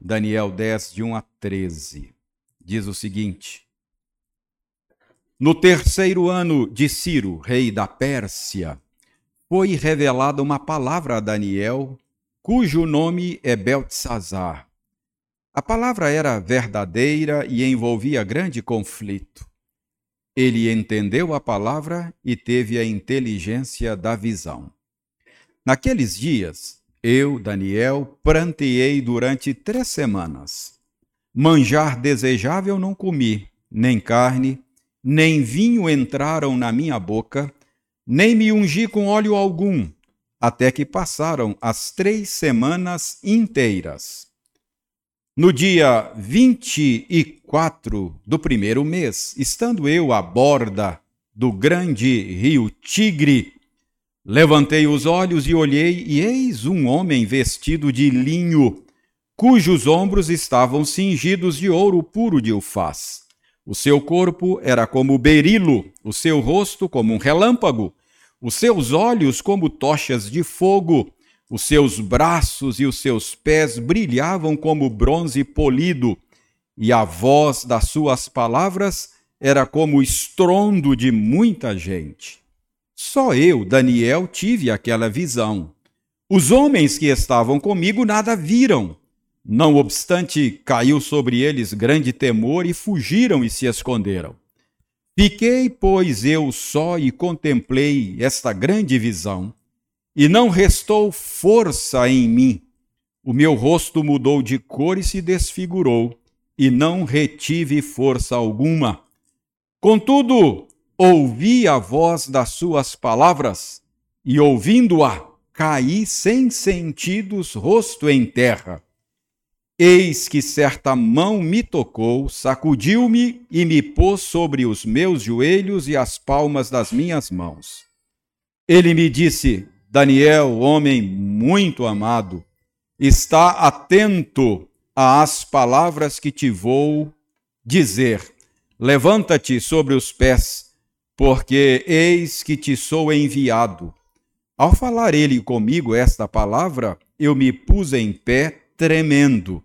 Daniel 10, de 1 a 13. Diz o seguinte: No terceiro ano de Ciro, rei da Pérsia, foi revelada uma palavra a Daniel, cujo nome é Beltesazar. A palavra era verdadeira e envolvia grande conflito. Ele entendeu a palavra e teve a inteligência da visão. Naqueles dias, eu, Daniel, pranteei durante três semanas. Manjar desejável não comi, nem carne, nem vinho entraram na minha boca, nem me ungi com óleo algum, até que passaram as três semanas inteiras. No dia 24 do primeiro mês, estando eu à borda do grande rio Tigre, levantei os olhos e olhei, e eis um homem vestido de linho, cujos ombros estavam cingidos de ouro puro de Ufaz. O seu corpo era como berilo, o seu rosto como um relâmpago, os seus olhos como tochas de fogo, os seus braços e os seus pés brilhavam como bronze polido, e a voz das suas palavras era como o estrondo de muita gente. Só eu, Daniel, tive aquela visão. Os homens que estavam comigo nada viram. Não obstante, caiu sobre eles grande temor e fugiram e se esconderam. Fiquei, pois, eu só e contemplei esta grande visão e não restou força em mim. O meu rosto mudou de cor e se desfigurou, e não retive força alguma. Contudo, ouvi a voz das suas palavras, e ouvindo-a, caí sem sentidos, rosto em terra. Eis que certa mão me tocou, sacudiu-me e me pôs sobre os meus joelhos e as palmas das minhas mãos. Ele me disse: Daniel, homem muito amado, está atento às palavras que te vou dizer. Levanta-te sobre os pés, porque eis que te sou enviado. Ao falar ele comigo esta palavra, eu me pus em pé, tremendo.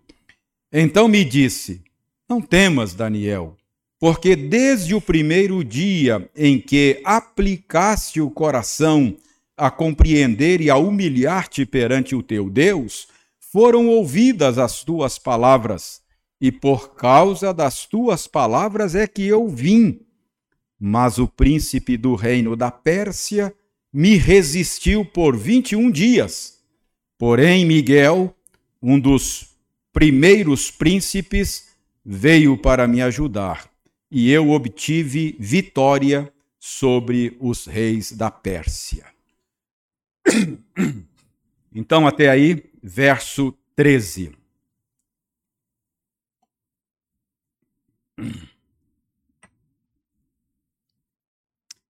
Então me disse: Não temas, Daniel, porque desde o primeiro dia em que aplicaste o coração a compreender e a humilhar-te perante o teu Deus, foram ouvidas as tuas palavras, e por causa das tuas palavras é que eu vim. Mas o príncipe do reino da Pérsia me resistiu por vinte e um dias. Porém, Miguel, um dos primeiros príncipes, veio para me ajudar, e eu obtive vitória sobre os reis da Pérsia. Então, até aí, verso 13.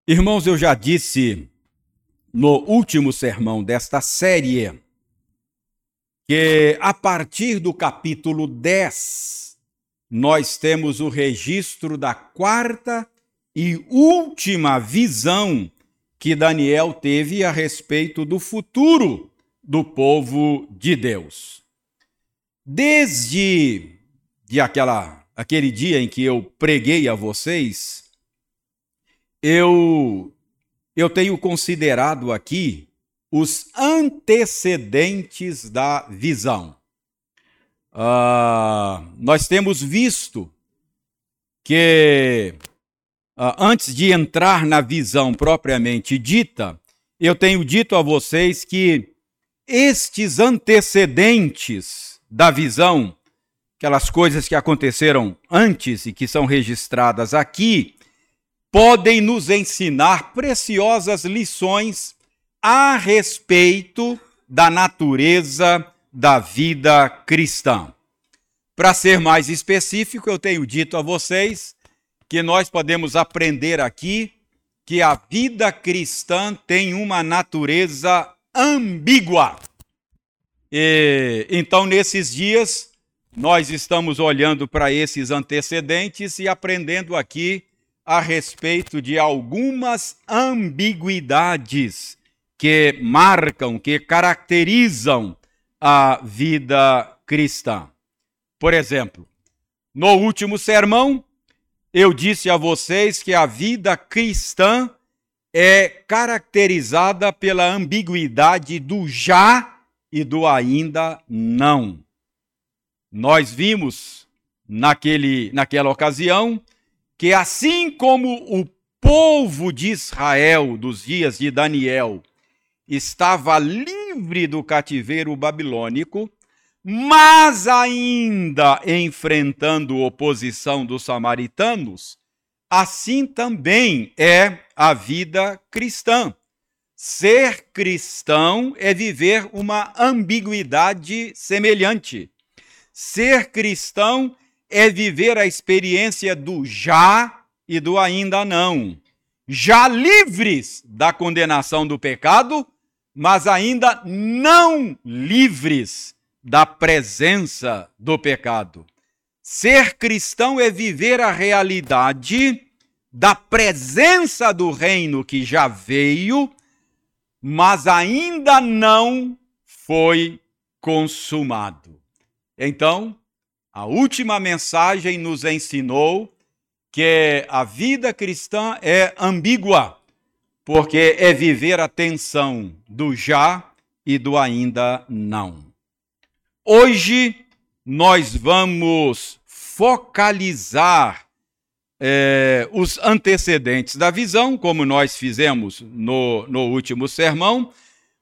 Irmãos, eu já disse no último sermão desta série que a partir do capítulo 10 nós temos o registro da quarta e última visão que Daniel teve a respeito do futuro do povo de Deus. Desde de aquela, aquele dia em que eu preguei a vocês, eu, eu tenho considerado aqui os antecedentes da visão. Uh, nós temos visto que Uh, antes de entrar na visão propriamente dita, eu tenho dito a vocês que estes antecedentes da visão, aquelas coisas que aconteceram antes e que são registradas aqui, podem nos ensinar preciosas lições a respeito da natureza da vida cristã. Para ser mais específico, eu tenho dito a vocês que nós podemos aprender aqui que a vida cristã tem uma natureza ambígua. E, então, nesses dias, nós estamos olhando para esses antecedentes e aprendendo aqui a respeito de algumas ambiguidades que marcam, que caracterizam a vida cristã. Por exemplo, no último sermão, eu disse a vocês que a vida cristã é caracterizada pela ambiguidade do já e do ainda não. Nós vimos naquele, naquela ocasião que, assim como o povo de Israel dos dias de Daniel estava livre do cativeiro babilônico, mas ainda enfrentando oposição dos samaritanos, assim também é a vida cristã. Ser cristão é viver uma ambiguidade semelhante. Ser cristão é viver a experiência do já e do ainda não. Já livres da condenação do pecado, mas ainda não livres da presença do pecado. Ser cristão é viver a realidade da presença do reino que já veio, mas ainda não foi consumado. Então, a última mensagem nos ensinou que a vida cristã é ambígua, porque é viver a tensão do já e do ainda não. Hoje nós vamos focalizar é, os antecedentes da visão, como nós fizemos no, no último sermão,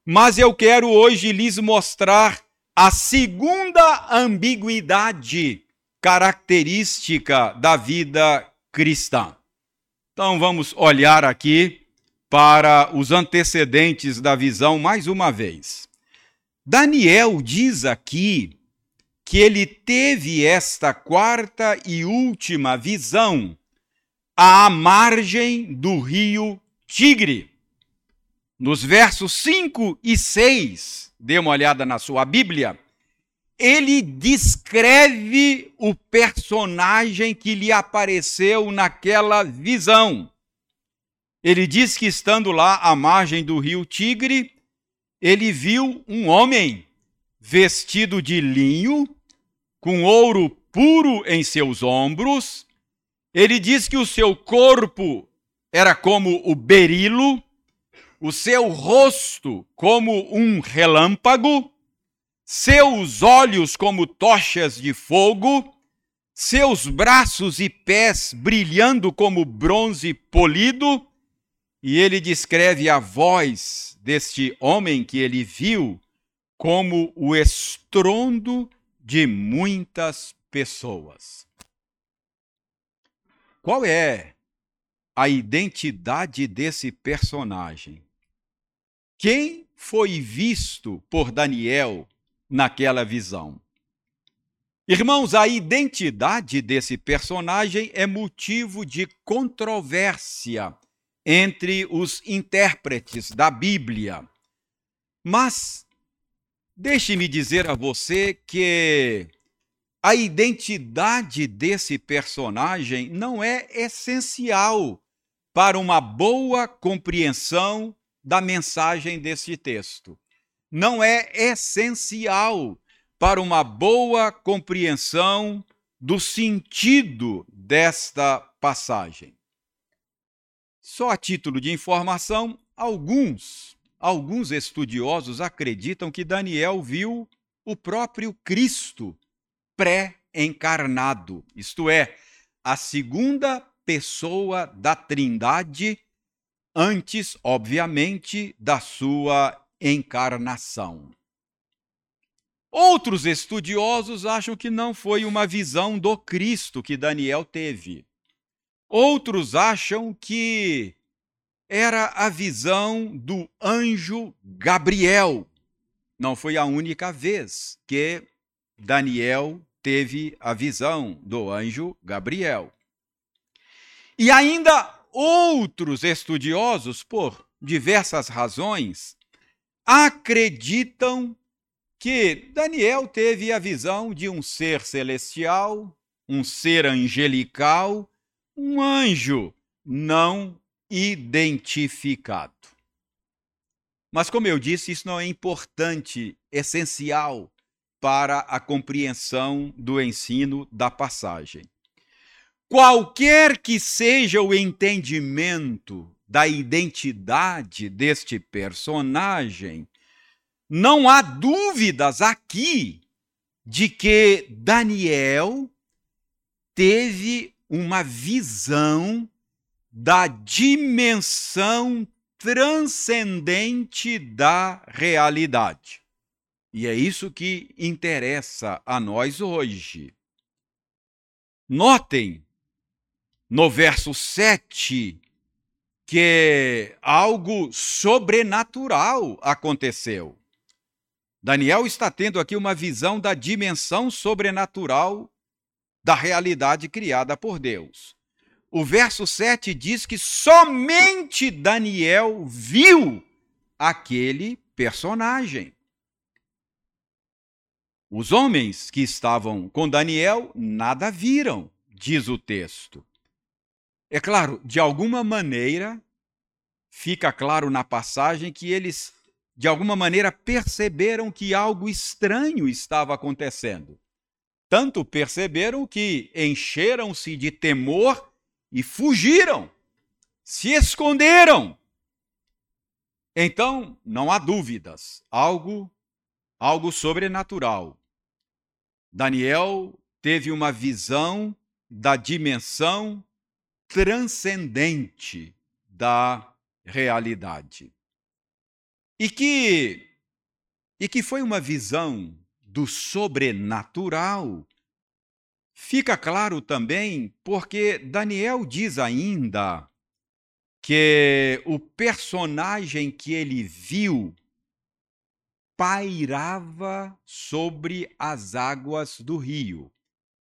mas eu quero hoje lhes mostrar a segunda ambiguidade característica da vida cristã. Então vamos olhar aqui para os antecedentes da visão mais uma vez. Daniel diz aqui que ele teve esta quarta e última visão à margem do rio Tigre. Nos versos 5 e 6, dê uma olhada na sua Bíblia, ele descreve o personagem que lhe apareceu naquela visão. Ele diz que estando lá à margem do rio Tigre, ele viu um homem vestido de linho, com ouro puro em seus ombros. Ele diz que o seu corpo era como o berilo, o seu rosto como um relâmpago, seus olhos como tochas de fogo, seus braços e pés brilhando como bronze polido, e ele descreve a voz deste homem que ele viu como o estrondo de muitas pessoas. Qual é a identidade desse personagem? Quem foi visto por Daniel naquela visão? Irmãos, a identidade desse personagem é motivo de controvérsia entre os intérpretes da Bíblia. Mas deixe-me dizer a você que a identidade desse personagem não é essencial para uma boa compreensão da mensagem desse texto. Não é essencial para uma boa compreensão do sentido desta passagem. Só a título de informação, alguns, alguns estudiosos acreditam que Daniel viu o próprio Cristo pré-encarnado, isto é, a segunda pessoa da Trindade, antes, obviamente, da sua encarnação. Outros estudiosos acham que não foi uma visão do Cristo que Daniel teve. Outros acham que era a visão do anjo Gabriel. Não foi a única vez que Daniel teve a visão do anjo Gabriel. E ainda outros estudiosos, por diversas razões, acreditam que Daniel teve a visão de um ser celestial, um ser angelical, um anjo não identificado. Mas, como eu disse, isso não é importante, essencial para a compreensão do ensino da passagem. Qualquer que seja o entendimento da identidade deste personagem, não há dúvidas aqui de que Daniel teve uma visão da dimensão transcendente da realidade. E é isso que interessa a nós hoje. Notem no verso 7 que algo sobrenatural aconteceu. Daniel está tendo aqui uma visão da dimensão sobrenatural da realidade criada por Deus. O verso 7 diz que somente Daniel viu aquele personagem. Os homens que estavam com Daniel nada viram, diz o texto. É claro, de alguma maneira, fica claro na passagem que eles, de alguma maneira, perceberam que algo estranho estava acontecendo. Tanto perceberam que encheram-se de temor e fugiram, se esconderam. Então, não há dúvidas, algo algo sobrenatural Daniel teve uma visão da dimensão transcendente da realidade. E que e que foi uma visão do sobrenatural. Fica claro também porque Daniel diz ainda que o personagem que ele viu pairava sobre as águas do rio.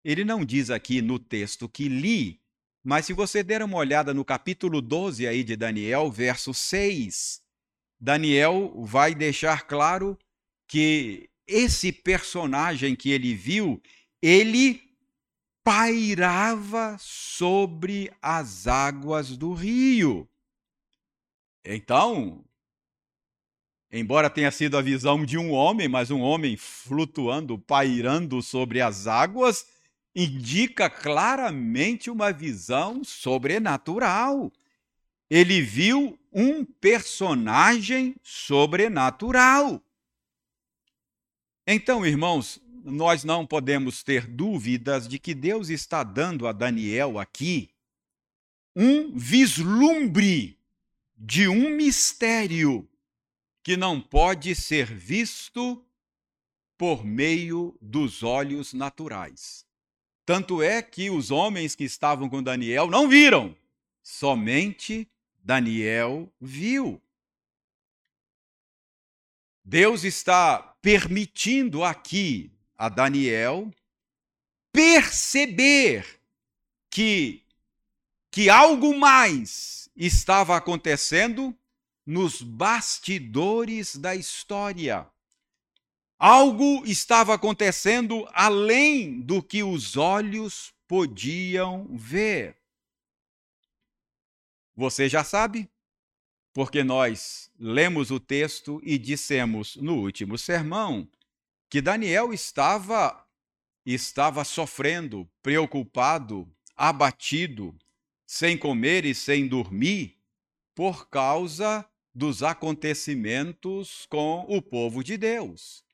Ele não diz aqui no texto que li, mas se você der uma olhada no capítulo 12 aí de Daniel, verso 6, Daniel vai deixar claro que esse personagem que ele viu, ele pairava sobre as águas do rio. Então, Embora tenha sido a visão de um homem, mas um homem flutuando, pairando sobre as águas, indica claramente uma visão sobrenatural. Ele viu um personagem sobrenatural. Então, irmãos, nós não podemos ter dúvidas de que Deus está dando a Daniel aqui um vislumbre de um mistério que não pode ser visto por meio dos olhos naturais. Tanto é que os homens que estavam com Daniel não viram, somente Daniel viu. Deus está permitindo aqui a Daniel perceber que, que algo mais estava acontecendo nos bastidores da história. Algo estava acontecendo além do que os olhos podiam ver. Você já sabe? Porque nós lemos o texto e dissemos no último sermão que Daniel estava estava sofrendo, preocupado, abatido, sem comer e sem dormir por causa dos acontecimentos com o povo de Deus.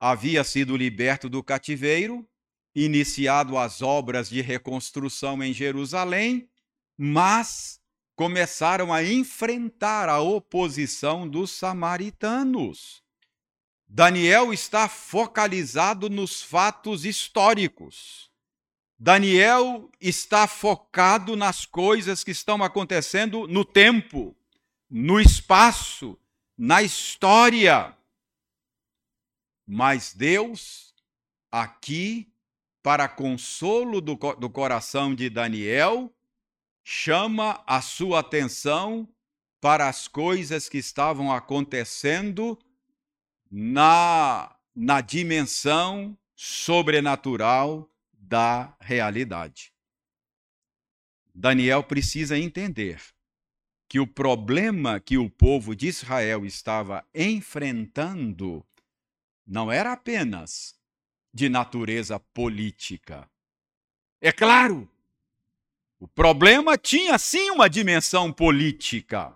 Havia sido liberto do cativeiro, iniciado as obras de reconstrução em Jerusalém, mas começaram a enfrentar a oposição dos samaritanos. Daniel está focalizado nos fatos históricos. Daniel está focado nas coisas que estão acontecendo no tempo no espaço, na história. Mas Deus, aqui, para consolo do, do coração de Daniel, chama a sua atenção para as coisas que estavam acontecendo na, na dimensão sobrenatural da realidade. Daniel precisa entender que o problema que o povo de Israel estava enfrentando não era apenas de natureza política. É claro, o problema tinha sim uma dimensão política.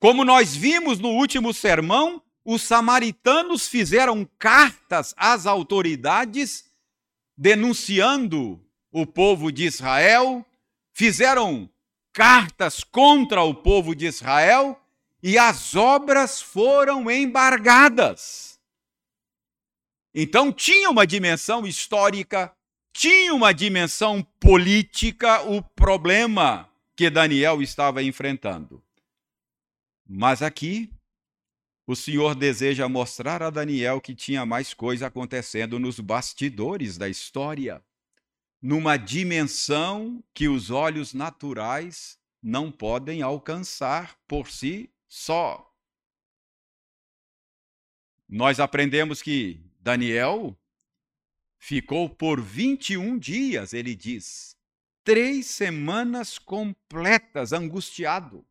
Como nós vimos no último sermão, os samaritanos fizeram cartas às autoridades denunciando o povo de Israel, fizeram cartas contra o povo de Israel e as obras foram embargadas. Então tinha uma dimensão histórica, tinha uma dimensão política o problema que Daniel estava enfrentando. Mas aqui o Senhor deseja mostrar a Daniel que tinha mais coisa acontecendo nos bastidores da história, numa dimensão que os olhos naturais não podem alcançar por si só. Nós aprendemos que Daniel ficou por 21 dias, ele diz, três semanas completas angustiado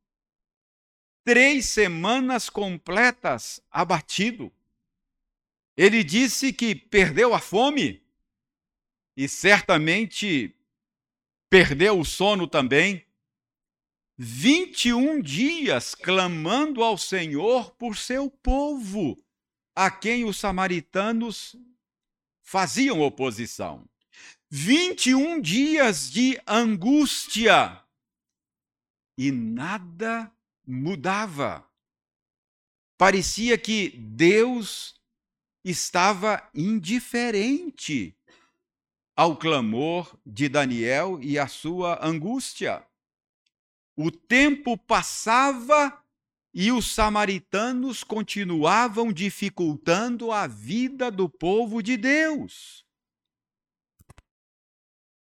três semanas completas abatido. Ele disse que perdeu a fome e certamente perdeu o sono também. 21 dias clamando ao Senhor por seu povo, a quem os samaritanos faziam oposição. 21 dias de angústia e nada mudava. Parecia que Deus estava indiferente ao clamor de Daniel e à sua angústia. O tempo passava e os samaritanos continuavam dificultando a vida do povo de Deus.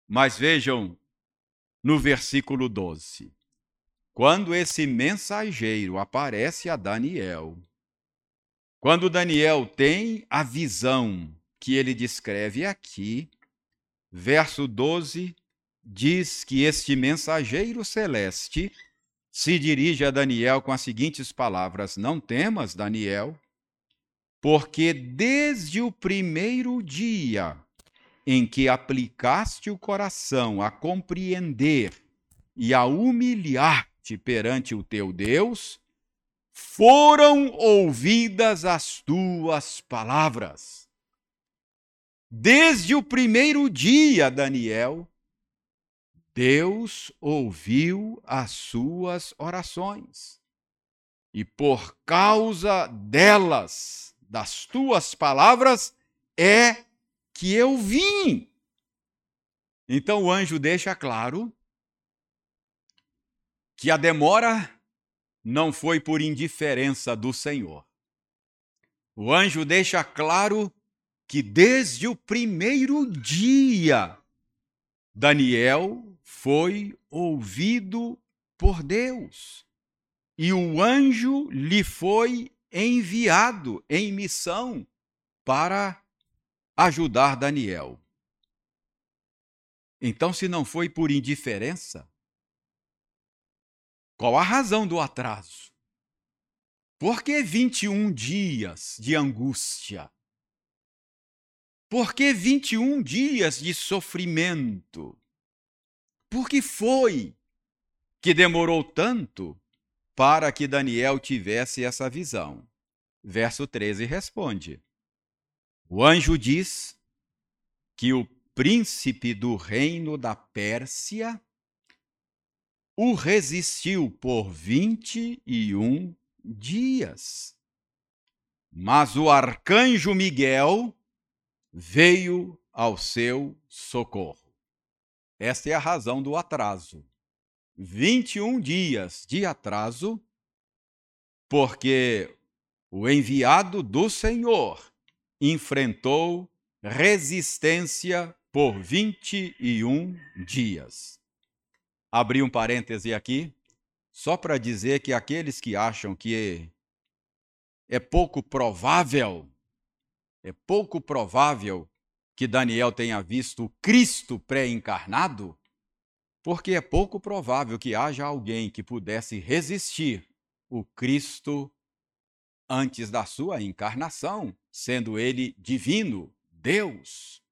Mas vejam no versículo 12. Quando esse mensageiro aparece a Daniel, quando Daniel tem a visão que ele descreve aqui, verso 12 diz que este mensageiro celeste se dirige a Daniel com as seguintes palavras: Não temas, Daniel, porque desde o primeiro dia em que aplicaste o coração a compreender e a humilhar perante o teu Deus, foram ouvidas as tuas palavras. Desde o primeiro dia, Daniel, Deus ouviu as suas orações. E por causa delas, das tuas palavras, é que eu vim. Então o anjo deixa claro que a demora não foi por indiferença do Senhor. O anjo deixa claro que desde o primeiro dia, Daniel foi ouvido por Deus e o anjo lhe foi enviado em missão para ajudar Daniel. Então, se não foi por indiferença, qual a razão do atraso? Por que 21 dias de angústia? Por que 21 dias de sofrimento? Por que foi que demorou tanto para que Daniel tivesse essa visão? Verso 13 responde: O anjo diz que o príncipe do reino da Pérsia o resistiu por vinte e um dias. Mas o arcanjo Miguel veio ao seu socorro. Esta é a razão do atraso. 21 dias de atraso, porque o enviado do Senhor enfrentou resistência por 21 dias abrir um parêntese aqui, só para dizer que aqueles que acham que é pouco provável, é pouco provável que Daniel tenha visto Cristo pré-encarnado, porque é pouco provável que haja alguém que pudesse resistir o Cristo antes da sua encarnação, sendo ele divino, Deus.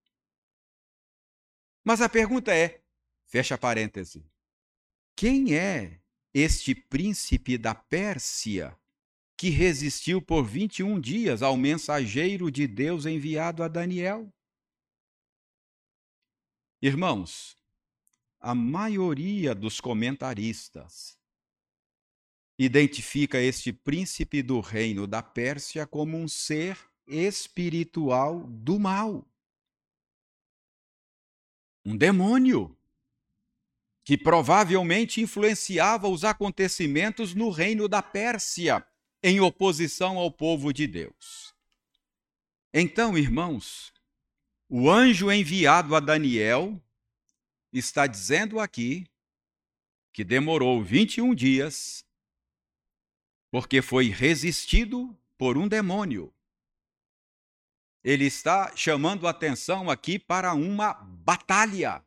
Mas a pergunta é: fecha parêntese, quem é este príncipe da Pérsia que resistiu por 21 dias ao mensageiro de Deus enviado a Daniel? Irmãos, a maioria dos comentaristas identifica este príncipe do reino da Pérsia como um ser espiritual do mal. Um demônio que provavelmente influenciava os acontecimentos no reino da Pérsia, em oposição ao povo de Deus. Então, irmãos, o anjo enviado a Daniel está dizendo aqui que demorou 21 dias porque foi resistido por um demônio. Ele está chamando atenção aqui para uma batalha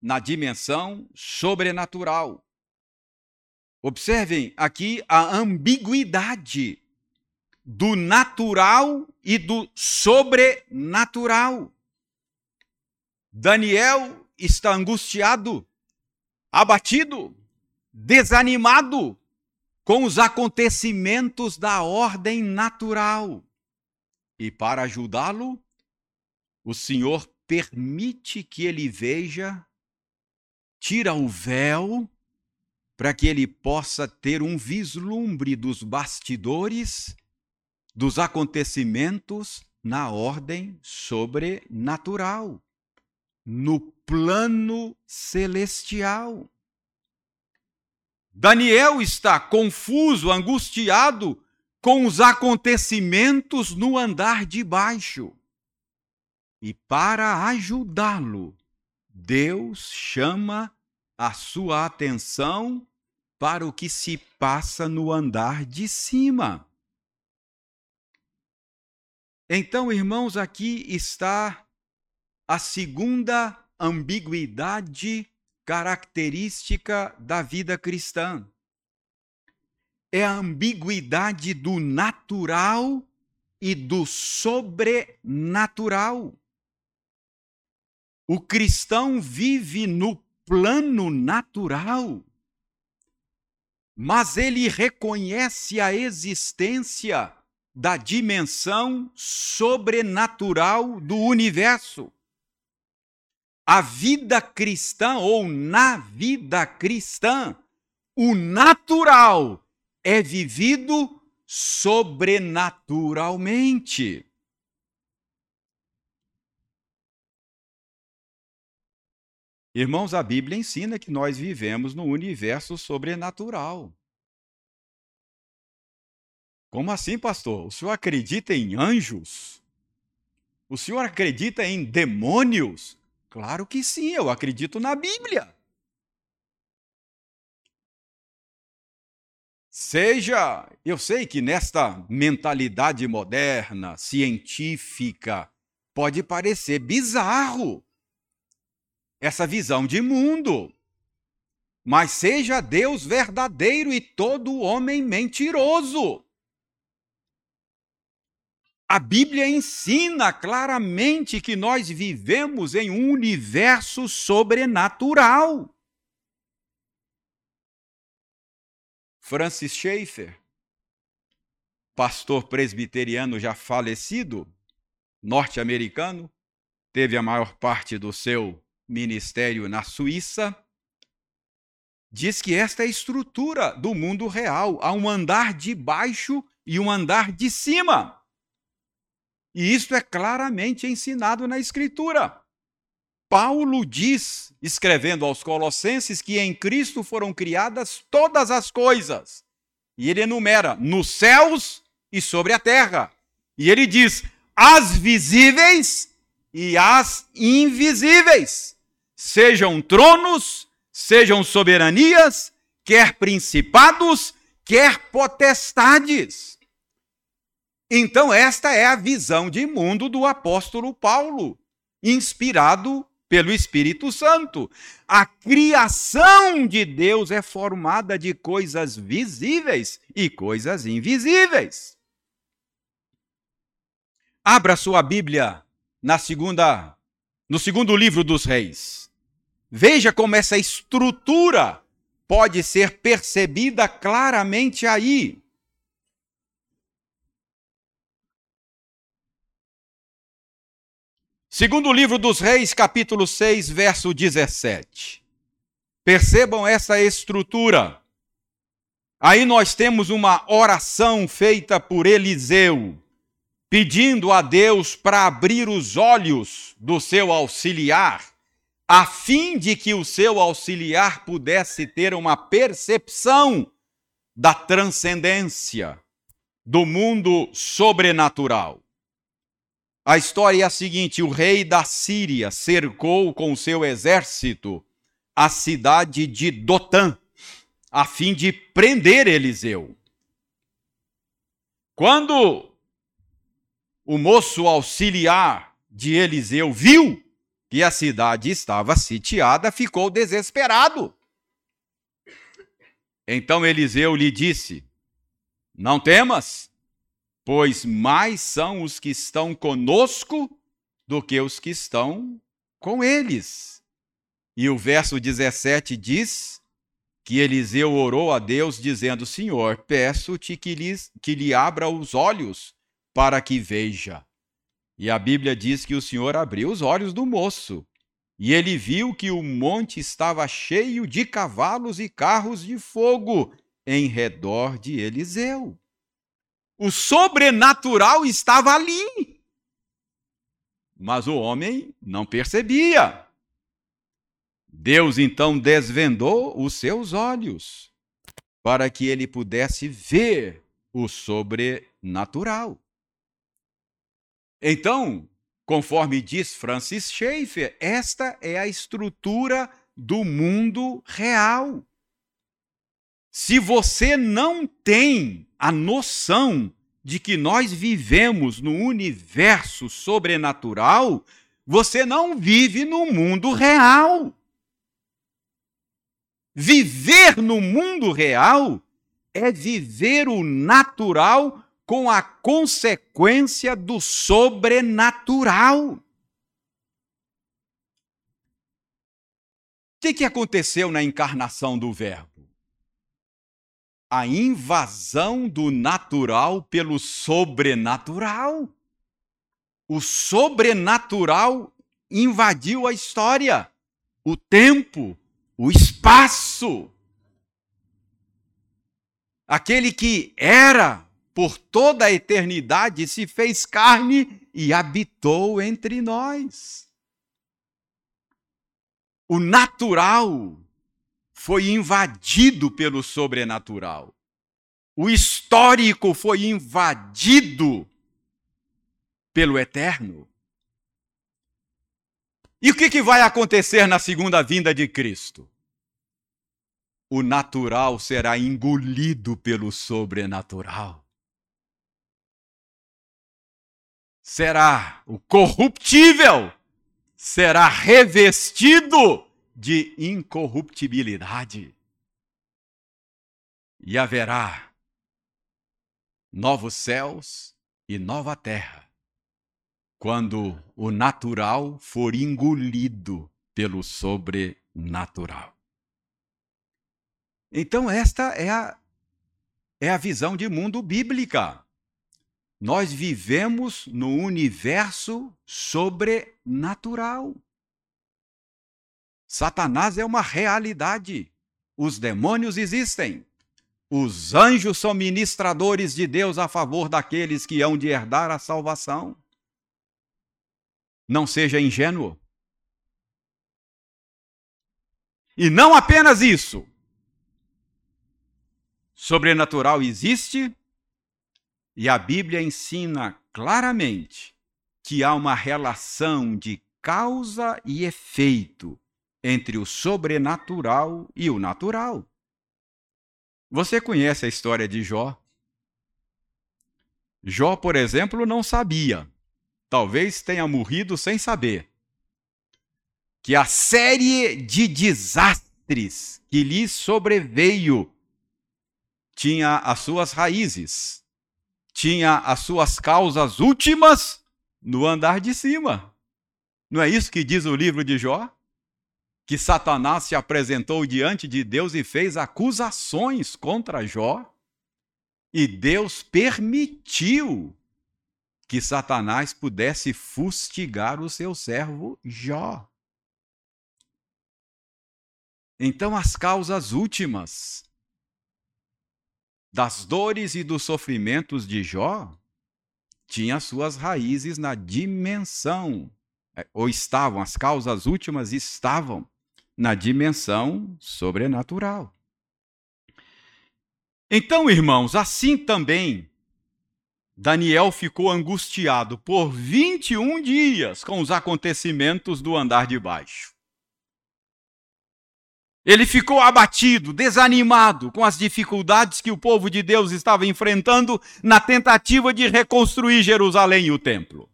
na dimensão sobrenatural. Observem aqui a ambiguidade do natural e do sobrenatural. Daniel está angustiado, abatido, desanimado com os acontecimentos da ordem natural. E para ajudá-lo, o Senhor permite que ele veja, tira o véu, para que ele possa ter um vislumbre dos bastidores dos acontecimentos na ordem sobrenatural, no plano celestial. Daniel está confuso, angustiado com os acontecimentos no andar de baixo. E para ajudá-lo, Deus chama a sua atenção para o que se passa no andar de cima. Então, irmãos, aqui está a segunda ambiguidade característica da vida cristã. É a ambiguidade do natural e do sobrenatural. O cristão vive no plano natural, mas ele reconhece a existência da dimensão sobrenatural do universo a vida cristã ou na vida cristã, o natural é vivido sobrenaturalmente. Irmãos, a Bíblia ensina que nós vivemos no universo sobrenatural. Como assim, pastor? O senhor acredita em anjos? O senhor acredita em demônios? Claro que sim, eu acredito na Bíblia. Seja, eu sei que nesta mentalidade moderna, científica, pode parecer bizarro essa visão de mundo. Mas seja Deus verdadeiro e todo homem mentiroso. A Bíblia ensina claramente que nós vivemos em um universo sobrenatural. Francis Schaeffer, pastor presbiteriano já falecido, norte-americano, teve a maior parte do seu ministério na Suíça, diz que esta é a estrutura do mundo real. Há um andar de baixo e um andar de cima. E isto é claramente ensinado na Escritura. Paulo diz, escrevendo aos Colossenses, que em Cristo foram criadas todas as coisas. E ele enumera nos céus e sobre a terra. E ele diz as visíveis e as invisíveis, sejam tronos, sejam soberanias, quer principados, quer potestades. Então, esta é a visão de mundo do apóstolo Paulo, inspirado pelo Espírito Santo. A criação de Deus é formada de coisas visíveis e coisas invisíveis. Abra sua Bíblia na segunda no segundo livro dos reis. Veja como essa estrutura pode ser percebida claramente aí. Segundo livro dos Reis, capítulo 6, verso 17. Percebam essa estrutura. Aí nós temos uma oração feita por Eliseu, pedindo a Deus para abrir os olhos do seu auxiliar, a fim de que o seu auxiliar pudesse ter uma percepção da transcendência do mundo sobrenatural. A história é a seguinte: o rei da Síria cercou com seu exército a cidade de Dotã, a fim de prender Eliseu. Quando o moço auxiliar de Eliseu viu que a cidade estava sitiada, ficou desesperado. Então Eliseu lhe disse: Não temas, pois mais são os que estão conosco do que os que estão com eles. E o verso 17 diz que Eliseu orou a Deus, dizendo: Senhor, peço-te que que lhe abra os olhos para que veja. E a Bíblia diz que o Senhor abriu os olhos do moço. E ele viu que o monte estava cheio de cavalos e carros de fogo em redor de Eliseu. O sobrenatural estava ali. Mas o homem não percebia. Deus então desvendou os seus olhos para que ele pudesse ver o sobrenatural. Então, conforme diz Francis Schaeffer, esta é a estrutura do mundo real. Se você não tem a noção de que nós vivemos no universo sobrenatural, você não vive no mundo real. Viver no mundo real é viver o natural com a consequência do sobrenatural. O que, que aconteceu na encarnação do Verbo? A invasão do natural pelo sobrenatural. O sobrenatural invadiu a história, o tempo, o espaço. Aquele que era por toda a eternidade se fez carne e habitou entre nós. O natural foi invadido pelo sobrenatural. O histórico foi invadido pelo eterno. E o que, que vai acontecer na segunda vinda de Cristo? O natural será engolido pelo sobrenatural. Será o corruptível será revestido de incorruptibilidade. E haverá novos céus e nova terra, quando o natural for engolido pelo sobrenatural. Então, esta é a, é a visão de mundo bíblica. Nós vivemos no universo sobrenatural. Satanás é uma realidade. Os demônios existem. Os anjos são ministradores de Deus a favor daqueles que hão de herdar a salvação. Não seja ingênuo. E não apenas isso. Sobrenatural existe e a Bíblia ensina claramente que há uma relação de causa e efeito entre o sobrenatural e o natural. Você conhece a história de Jó? Jó, por exemplo, não sabia, talvez tenha morrido sem saber, que a série de desastres que lhe sobreveio tinha as suas raízes, tinha as suas causas últimas no andar de cima. Não é isso que diz o livro de Jó? Que Satanás se apresentou diante de Deus e fez acusações contra Jó. E Deus permitiu que Satanás pudesse fustigar o seu servo Jó. Então, as causas últimas das dores e dos sofrimentos de Jó tinham suas raízes na dimensão, é, ou estavam, as causas últimas estavam na dimensão sobrenatural. Então, irmãos, assim também Daniel ficou angustiado por 21 dias com os acontecimentos do andar de baixo. Ele ficou abatido, desanimado com as dificuldades que o povo de Deus estava enfrentando na tentativa de reconstruir Jerusalém e o templo.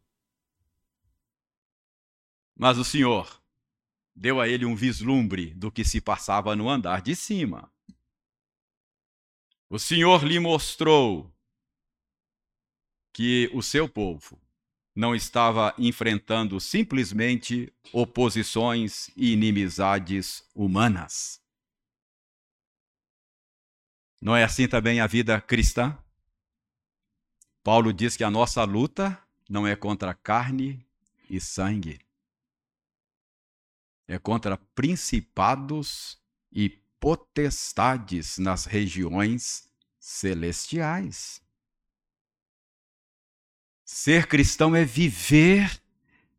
Mas o Senhor deu a ele um vislumbre do que se passava no andar de cima. O Senhor lhe mostrou que o seu povo não estava enfrentando simplesmente oposições e inimizades humanas. Não é assim também a vida cristã? Paulo diz que a nossa luta não é contra carne e sangue, é contra principados e potestades nas regiões celestiais. Ser cristão é viver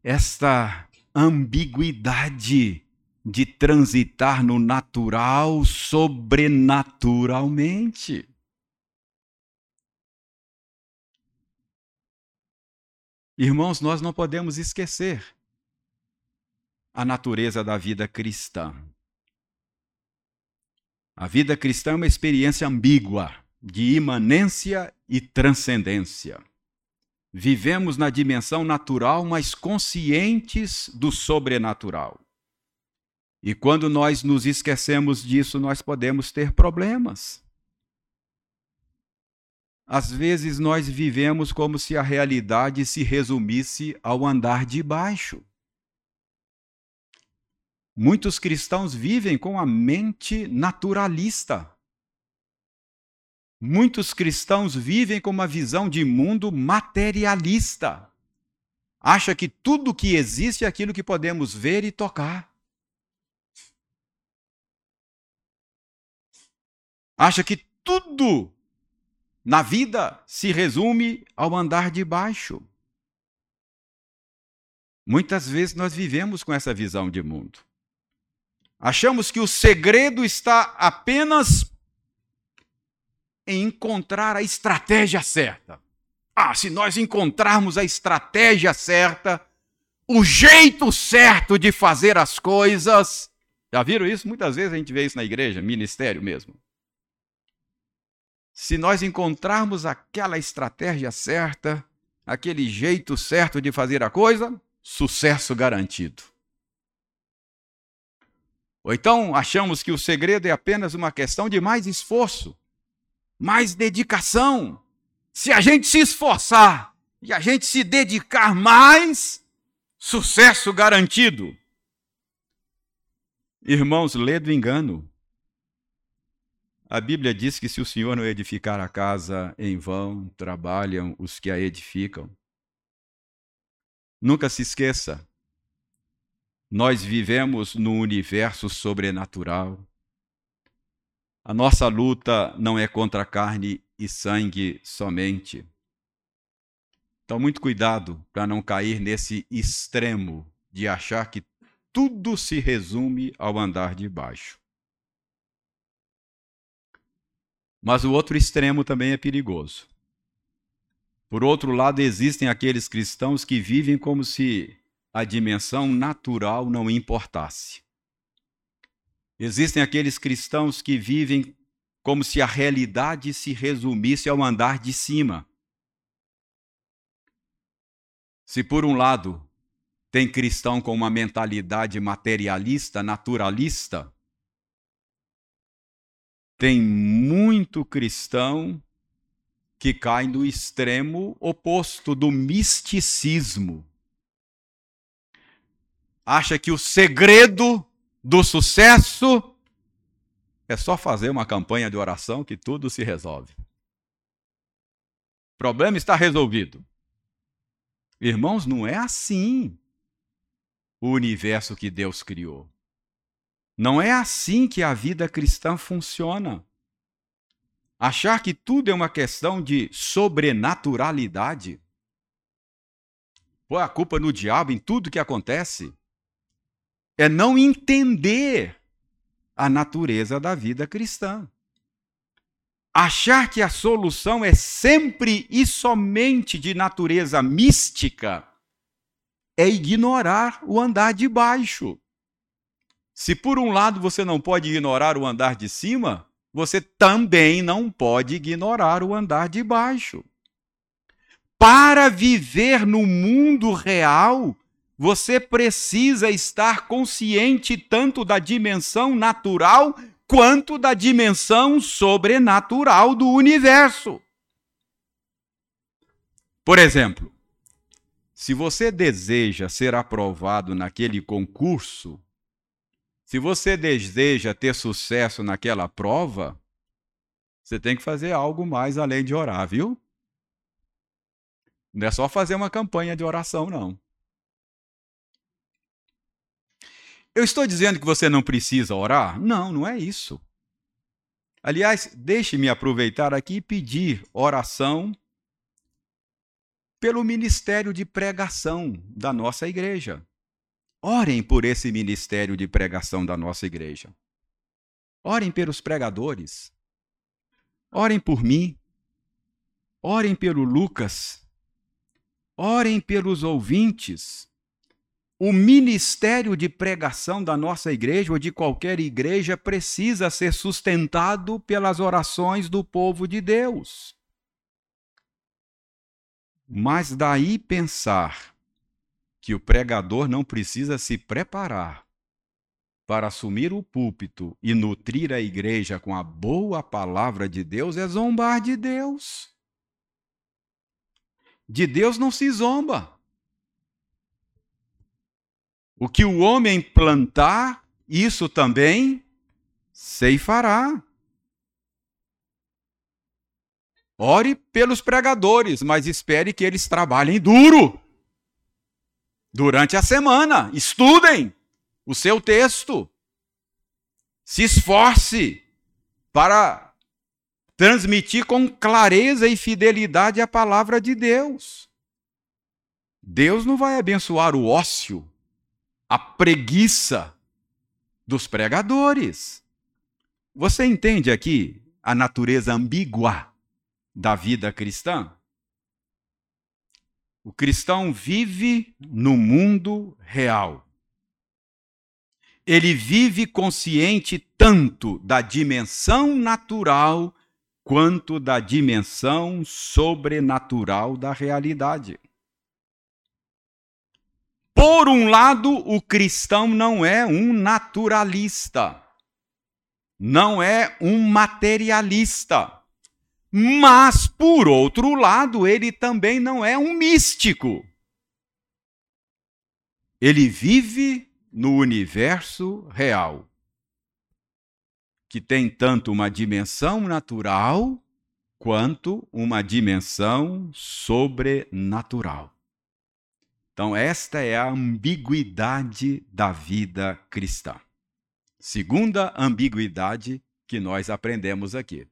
esta ambiguidade de transitar no natural sobrenaturalmente. Irmãos, nós não podemos esquecer a natureza da vida cristã. A vida cristã é uma experiência ambígua de imanência e transcendência. Vivemos na dimensão natural, mas conscientes do sobrenatural. E quando nós nos esquecemos disso, nós podemos ter problemas. Às vezes nós vivemos como se a realidade se resumisse ao andar de baixo. Muitos cristãos vivem com a mente naturalista. Muitos cristãos vivem com uma visão de mundo materialista. Acha que tudo que existe é aquilo que podemos ver e tocar. Acha que tudo na vida se resume ao andar de baixo. Muitas vezes nós vivemos com essa visão de mundo. Achamos que o segredo está apenas em encontrar a estratégia certa. Ah, se nós encontrarmos a estratégia certa, o jeito certo de fazer as coisas. Já viram isso? Muitas vezes a gente vê isso na igreja, ministério mesmo. Se nós encontrarmos aquela estratégia certa, aquele jeito certo de fazer a coisa, sucesso garantido. Ou então achamos que o segredo é apenas uma questão de mais esforço mais dedicação. Se a gente se esforçar e a gente se dedicar mais, sucesso garantido. Irmãos, lê do engano. A Bíblia diz que se o Senhor não edificar a casa, em vão trabalham os que a edificam. Nunca se esqueça, nós vivemos num universo sobrenatural. A nossa luta não é contra carne e sangue somente. Então, muito cuidado para não cair nesse extremo de achar que tudo se resume ao andar de baixo. Mas o outro extremo também é perigoso. Por outro lado, existem aqueles cristãos que vivem como se a dimensão natural não importasse. Existem aqueles cristãos que vivem como se a realidade se resumisse ao andar de cima. Se por um lado tem cristão com uma mentalidade materialista, naturalista, tem muito cristão que cai no extremo oposto do misticismo. Acha que o segredo do sucesso é só fazer uma campanha de oração que tudo se resolve. O problema está resolvido. Irmãos, não é assim o universo que Deus criou. Não é assim que a vida cristã funciona. Achar que tudo é uma questão de sobrenaturalidade. Pôr a culpa no diabo em tudo que acontece. É não entender a natureza da vida cristã. Achar que a solução é sempre e somente de natureza mística é ignorar o andar de baixo. Se por um lado você não pode ignorar o andar de cima, você também não pode ignorar o andar de baixo. Para viver no mundo real, você precisa estar consciente tanto da dimensão natural quanto da dimensão sobrenatural do universo. Por exemplo, se você deseja ser aprovado naquele concurso, se você deseja ter sucesso naquela prova, você tem que fazer algo mais além de orar, viu? Não é só fazer uma campanha de oração, não. Eu estou dizendo que você não precisa orar? Não, não é isso. Aliás, deixe-me aproveitar aqui e pedir oração pelo ministério de pregação da nossa igreja. Orem por esse ministério de pregação da nossa igreja. Orem pelos pregadores. Orem por mim. Orem pelo Lucas. Orem pelos ouvintes o ministério de pregação da nossa igreja ou de qualquer igreja precisa ser sustentado pelas orações do povo de Deus. Mas daí pensar que o pregador não precisa se preparar para assumir o púlpito e nutrir a igreja com a boa palavra de Deus é zombar de Deus. De Deus não se zomba. O que o homem plantar, isso também ceifará. Ore pelos pregadores, mas espere que eles trabalhem duro. Durante a semana, estudem o seu texto. Se esforce para transmitir com clareza e fidelidade a palavra de Deus. Deus não vai abençoar o ócio a preguiça dos pregadores. Você entende aqui a natureza ambígua da vida cristã? O cristão vive no mundo real. Ele vive consciente tanto da dimensão natural quanto da dimensão sobrenatural da realidade. Por um lado, o cristão não é um naturalista, não é um materialista. Mas, por outro lado, ele também não é um místico. Ele vive no universo real, que tem tanto uma dimensão natural quanto uma dimensão sobrenatural. Então, esta é a ambiguidade da vida cristã. Segunda ambiguidade que nós aprendemos aqui.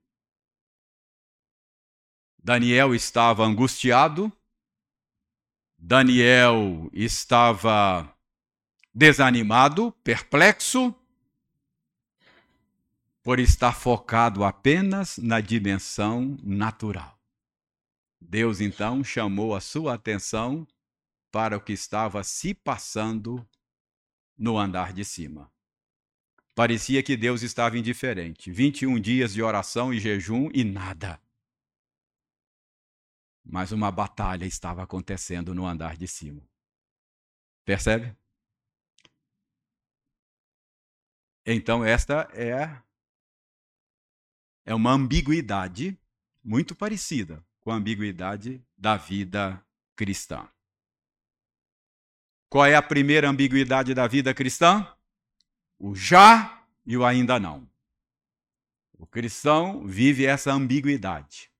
Daniel estava angustiado, Daniel estava desanimado, perplexo, por estar focado apenas na dimensão natural. Deus então chamou a sua atenção para o que estava se passando no andar de cima. Parecia que Deus estava indiferente. 21 dias de oração e jejum e nada. Mas uma batalha estava acontecendo no andar de cima. Percebe? Então, esta é, é uma ambiguidade muito parecida com a ambiguidade da vida cristã. Qual é a primeira ambiguidade da vida cristã? O já e o ainda não. O cristão vive essa ambiguidade.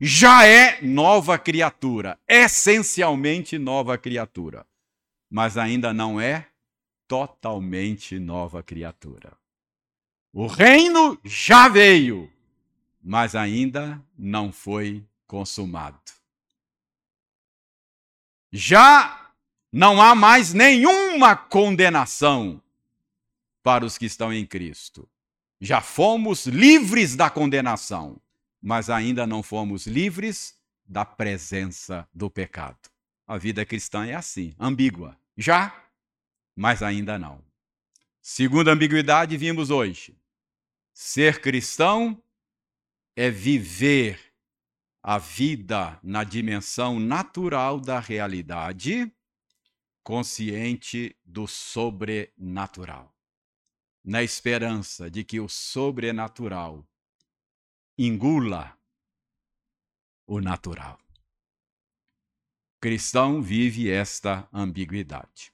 Já é nova criatura, essencialmente nova criatura, mas ainda não é totalmente nova criatura. O reino já veio, mas ainda não foi consumado. Já não há mais nenhuma condenação para os que estão em Cristo. Já fomos livres da condenação, mas ainda não fomos livres da presença do pecado. A vida cristã é assim, ambígua. Já, mas ainda não. Segunda ambiguidade vimos hoje. Ser cristão é viver a vida na dimensão natural da realidade, consciente do sobrenatural, na esperança de que o sobrenatural engula o natural. O cristão vive esta ambiguidade.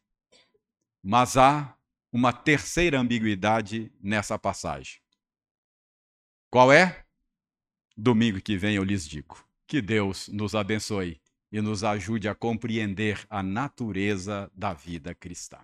Mas há uma terceira ambiguidade nessa passagem. Qual é? Domingo que vem eu lhes digo. Que Deus nos abençoe e nos ajude a compreender a natureza da vida cristã.